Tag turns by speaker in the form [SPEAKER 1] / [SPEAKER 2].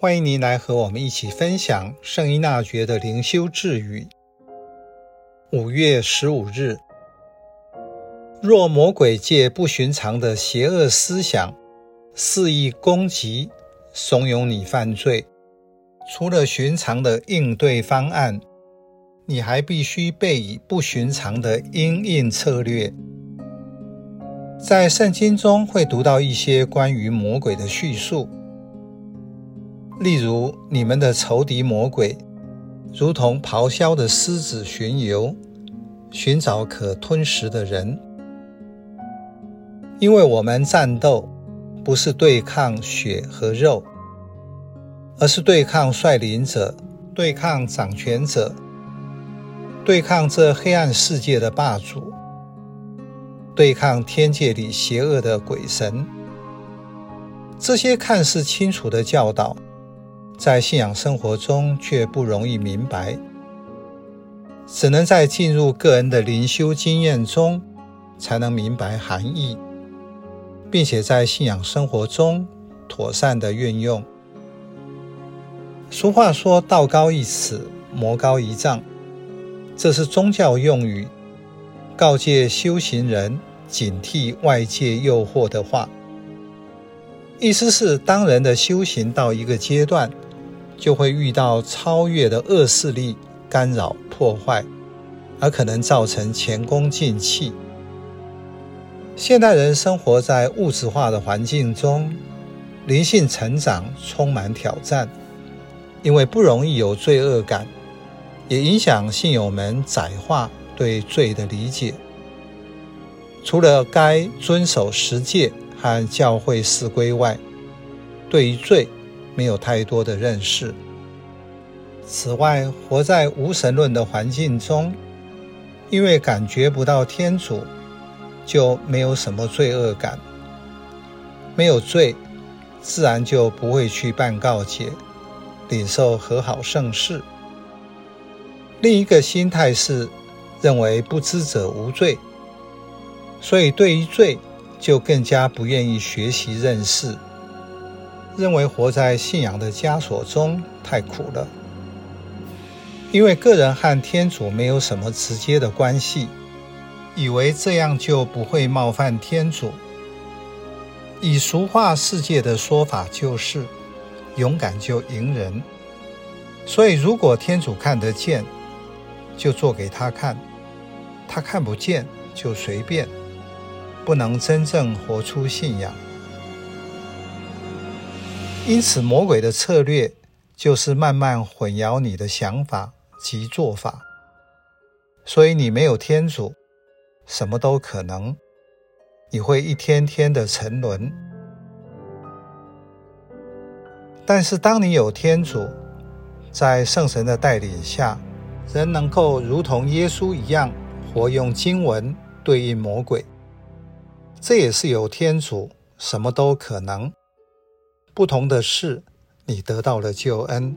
[SPEAKER 1] 欢迎您来和我们一起分享圣依纳爵的灵修智语。五月十五日，若魔鬼借不寻常的邪恶思想，肆意攻击、怂恿你犯罪，除了寻常的应对方案，你还必须备以不寻常的因应策略。在圣经中会读到一些关于魔鬼的叙述。例如，你们的仇敌魔鬼，如同咆哮的狮子巡游，寻找可吞食的人。因为我们战斗不是对抗血和肉，而是对抗率领者，对抗掌权者，对抗这黑暗世界的霸主，对抗天界里邪恶的鬼神。这些看似清楚的教导。在信仰生活中却不容易明白，只能在进入个人的灵修经验中才能明白含义，并且在信仰生活中妥善的运用。俗话说：“道高一尺，魔高一丈”，这是宗教用语，告诫修行人警惕外界诱惑的话。意思是，当人的修行到一个阶段，就会遇到超越的恶势力干扰破坏，而可能造成前功尽弃。现代人生活在物质化的环境中，灵性成长充满挑战，因为不容易有罪恶感，也影响信友们窄化对罪的理解。除了该遵守十戒和教会事规外，对于罪，没有太多的认识。此外，活在无神论的环境中，因为感觉不到天主，就没有什么罪恶感。没有罪，自然就不会去办告解，领受和好圣事。另一个心态是认为不知者无罪，所以对于罪就更加不愿意学习认识。认为活在信仰的枷锁中太苦了，因为个人和天主没有什么直接的关系，以为这样就不会冒犯天主。以俗话世界的说法就是，勇敢就赢人。所以如果天主看得见，就做给他看；他看不见，就随便，不能真正活出信仰。因此，魔鬼的策略就是慢慢混淆你的想法及做法。所以，你没有天主，什么都可能，你会一天天的沉沦。但是，当你有天主，在圣神的带领下，仍能够如同耶稣一样，活用经文对应魔鬼。这也是有天主，什么都可能。不同的是，你得到了救恩。